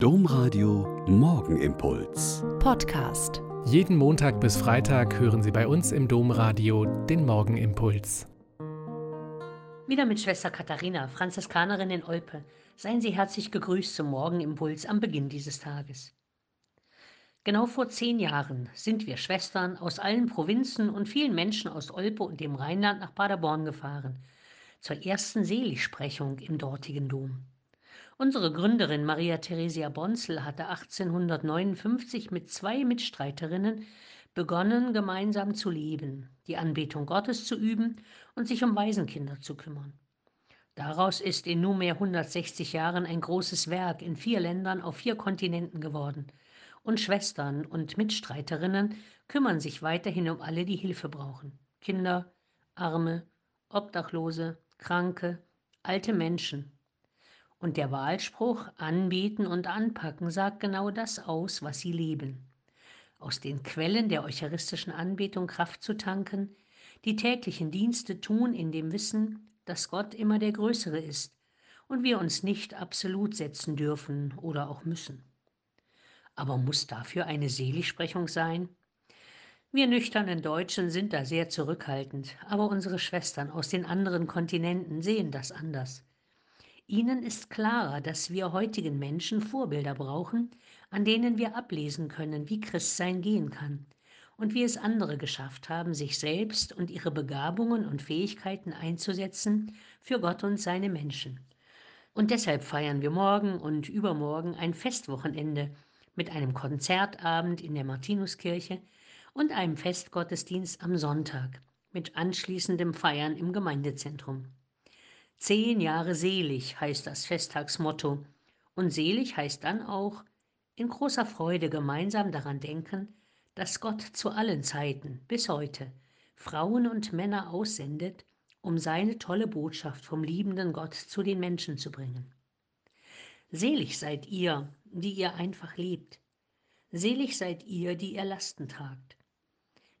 Domradio Morgenimpuls. Podcast. Jeden Montag bis Freitag hören Sie bei uns im Domradio den Morgenimpuls. Wieder mit Schwester Katharina, Franziskanerin in Olpe. Seien Sie herzlich gegrüßt zum Morgenimpuls am Beginn dieses Tages. Genau vor zehn Jahren sind wir Schwestern aus allen Provinzen und vielen Menschen aus Olpe und dem Rheinland nach Paderborn gefahren, zur ersten Seligsprechung im dortigen Dom. Unsere Gründerin Maria Theresia Bonzel hatte 1859 mit zwei Mitstreiterinnen begonnen, gemeinsam zu leben, die Anbetung Gottes zu üben und sich um Waisenkinder zu kümmern. Daraus ist in nunmehr 160 Jahren ein großes Werk in vier Ländern auf vier Kontinenten geworden. Und Schwestern und Mitstreiterinnen kümmern sich weiterhin um alle, die Hilfe brauchen. Kinder, Arme, Obdachlose, Kranke, alte Menschen, und der Wahlspruch Anbeten und Anpacken sagt genau das aus, was sie leben. Aus den Quellen der eucharistischen Anbetung Kraft zu tanken, die täglichen Dienste tun in dem Wissen, dass Gott immer der Größere ist und wir uns nicht absolut setzen dürfen oder auch müssen. Aber muss dafür eine Seligsprechung sein? Wir nüchternen Deutschen sind da sehr zurückhaltend, aber unsere Schwestern aus den anderen Kontinenten sehen das anders. Ihnen ist klarer, dass wir heutigen Menschen Vorbilder brauchen, an denen wir ablesen können, wie Christsein gehen kann und wie es andere geschafft haben, sich selbst und ihre Begabungen und Fähigkeiten einzusetzen für Gott und seine Menschen. Und deshalb feiern wir morgen und übermorgen ein Festwochenende mit einem Konzertabend in der Martinuskirche und einem Festgottesdienst am Sonntag mit anschließendem Feiern im Gemeindezentrum. Zehn Jahre selig heißt das Festtagsmotto. Und selig heißt dann auch in großer Freude gemeinsam daran denken, dass Gott zu allen Zeiten bis heute Frauen und Männer aussendet, um seine tolle Botschaft vom liebenden Gott zu den Menschen zu bringen. Selig seid ihr, die ihr einfach lebt. Selig seid ihr, die ihr Lasten tragt.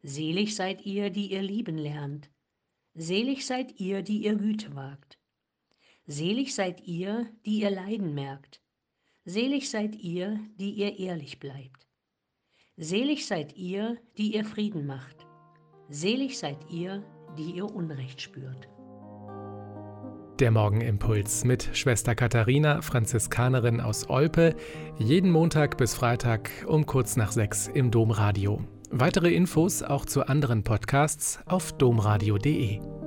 Selig seid ihr, die ihr lieben lernt. Selig seid ihr, die ihr Güte wagt. Selig seid ihr, die ihr Leiden merkt. Selig seid ihr, die ihr ehrlich bleibt. Selig seid ihr, die ihr Frieden macht. Selig seid ihr, die ihr Unrecht spürt. Der Morgenimpuls mit Schwester Katharina, Franziskanerin aus Olpe, jeden Montag bis Freitag um kurz nach sechs im Domradio. Weitere Infos auch zu anderen Podcasts auf domradio.de.